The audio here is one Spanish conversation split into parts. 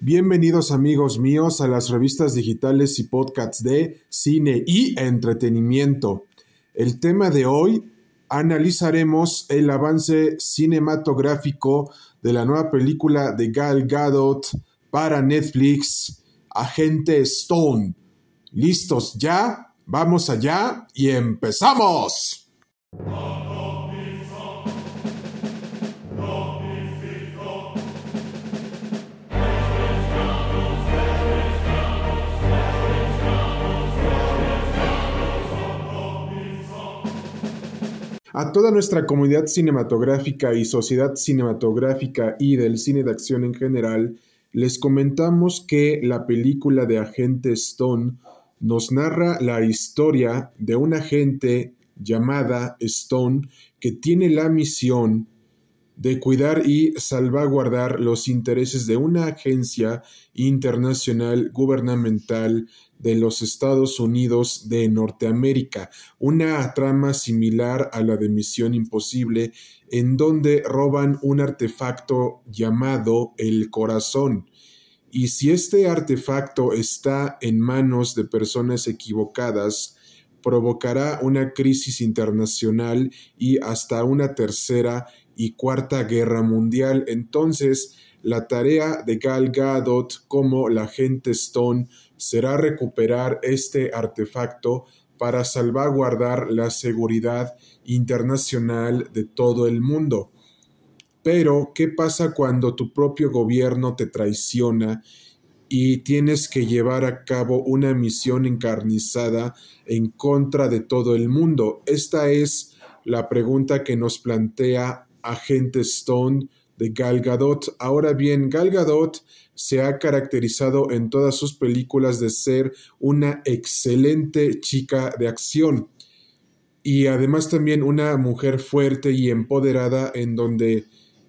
Bienvenidos amigos míos a las revistas digitales y podcasts de cine y entretenimiento. El tema de hoy analizaremos el avance cinematográfico de la nueva película de Gal Gadot para Netflix, Agente Stone. ¿Listos ya? Vamos allá y empezamos. A toda nuestra comunidad cinematográfica y sociedad cinematográfica y del cine de acción en general, les comentamos que la película de Agente Stone nos narra la historia de una agente llamada Stone que tiene la misión de cuidar y salvaguardar los intereses de una agencia internacional gubernamental de los Estados Unidos de Norteamérica, una trama similar a la de Misión Imposible, en donde roban un artefacto llamado el corazón. Y si este artefacto está en manos de personas equivocadas, provocará una crisis internacional y hasta una tercera y cuarta guerra mundial. Entonces, la tarea de Gal Gadot como la agente Stone será recuperar este artefacto para salvaguardar la seguridad internacional de todo el mundo. Pero, ¿qué pasa cuando tu propio gobierno te traiciona y tienes que llevar a cabo una misión encarnizada en contra de todo el mundo? Esta es la pregunta que nos plantea Agente Stone de Gal Gadot. Ahora bien, Gal Gadot se ha caracterizado en todas sus películas de ser una excelente chica de acción y además también una mujer fuerte y empoderada en donde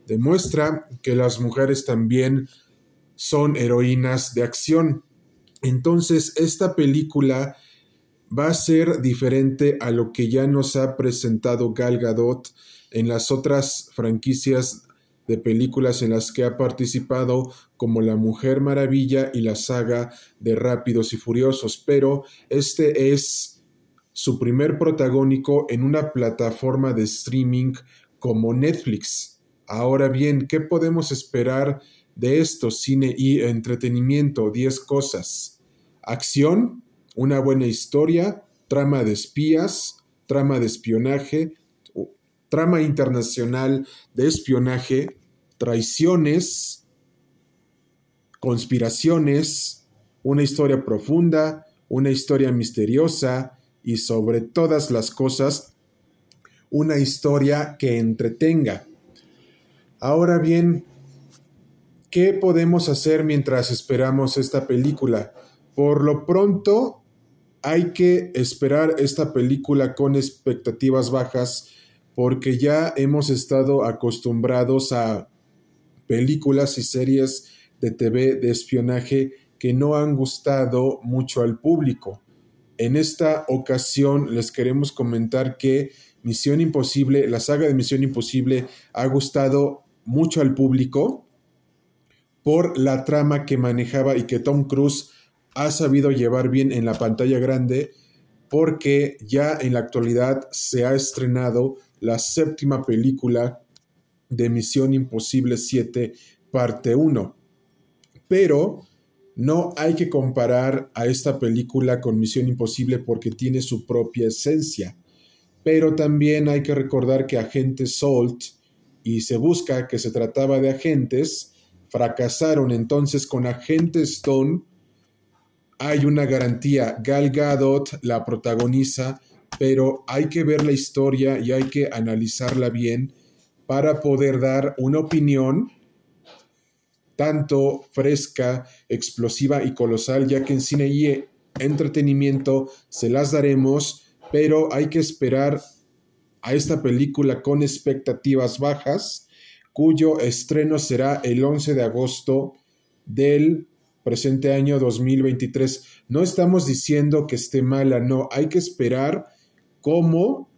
demuestra que las mujeres también son heroínas de acción. Entonces, esta película va a ser diferente a lo que ya nos ha presentado Gal Gadot en las otras franquicias de películas en las que ha participado como La Mujer Maravilla y la saga de Rápidos y Furiosos, pero este es su primer protagónico en una plataforma de streaming como Netflix. Ahora bien, ¿qué podemos esperar de esto? Cine y entretenimiento, 10 cosas. Acción, una buena historia, trama de espías, trama de espionaje, trama internacional de espionaje, traiciones, conspiraciones, una historia profunda, una historia misteriosa y sobre todas las cosas, una historia que entretenga. Ahora bien, ¿qué podemos hacer mientras esperamos esta película? Por lo pronto, hay que esperar esta película con expectativas bajas porque ya hemos estado acostumbrados a películas y series de TV de espionaje que no han gustado mucho al público. En esta ocasión les queremos comentar que Misión Imposible, la saga de Misión Imposible ha gustado mucho al público por la trama que manejaba y que Tom Cruise ha sabido llevar bien en la pantalla grande porque ya en la actualidad se ha estrenado la séptima película de Misión Imposible 7, parte 1. Pero no hay que comparar a esta película con Misión Imposible porque tiene su propia esencia. Pero también hay que recordar que Agente Salt y se busca que se trataba de agentes, fracasaron entonces con Agente Stone. Hay una garantía, Gal Gadot la protagoniza pero hay que ver la historia y hay que analizarla bien para poder dar una opinión tanto fresca, explosiva y colosal, ya que en cine y entretenimiento se las daremos, pero hay que esperar a esta película con expectativas bajas, cuyo estreno será el 11 de agosto del presente año 2023. No estamos diciendo que esté mala, no, hay que esperar cómo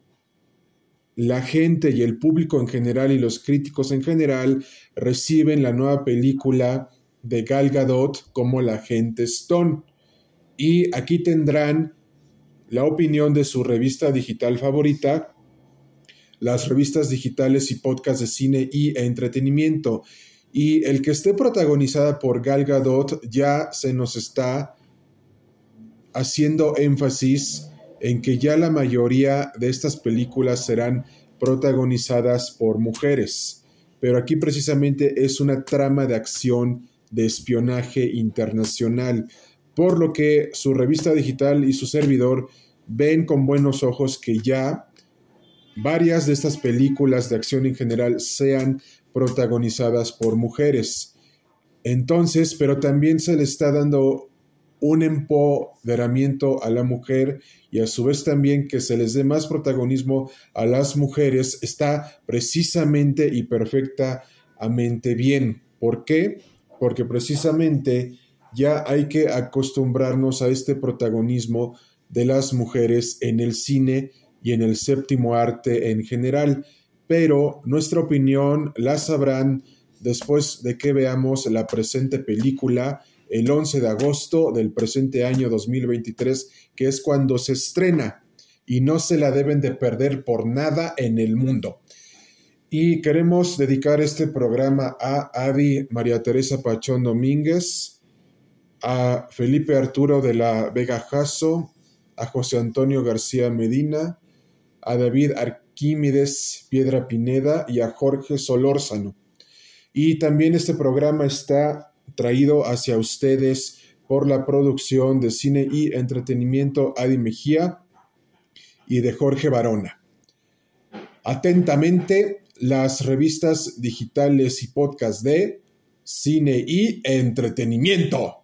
la gente y el público en general y los críticos en general reciben la nueva película de Gal Gadot como la agente Stone. Y aquí tendrán la opinión de su revista digital favorita, las revistas digitales y podcasts de cine y entretenimiento. Y el que esté protagonizada por Gal Gadot ya se nos está haciendo énfasis en que ya la mayoría de estas películas serán protagonizadas por mujeres. Pero aquí precisamente es una trama de acción de espionaje internacional, por lo que su revista digital y su servidor ven con buenos ojos que ya varias de estas películas de acción en general sean protagonizadas por mujeres. Entonces, pero también se le está dando un empoderamiento a la mujer y a su vez también que se les dé más protagonismo a las mujeres está precisamente y perfectamente bien. ¿Por qué? Porque precisamente ya hay que acostumbrarnos a este protagonismo de las mujeres en el cine y en el séptimo arte en general, pero nuestra opinión la sabrán después de que veamos la presente película el 11 de agosto del presente año 2023, que es cuando se estrena y no se la deben de perder por nada en el mundo. Y queremos dedicar este programa a Adi María Teresa Pachón Domínguez, a Felipe Arturo de la Vega Jasso, a José Antonio García Medina, a David Arquímedes Piedra Pineda y a Jorge Solórzano. Y también este programa está traído hacia ustedes por la producción de cine y entretenimiento Adi Mejía y de Jorge Barona. Atentamente, las revistas digitales y podcast de cine y entretenimiento.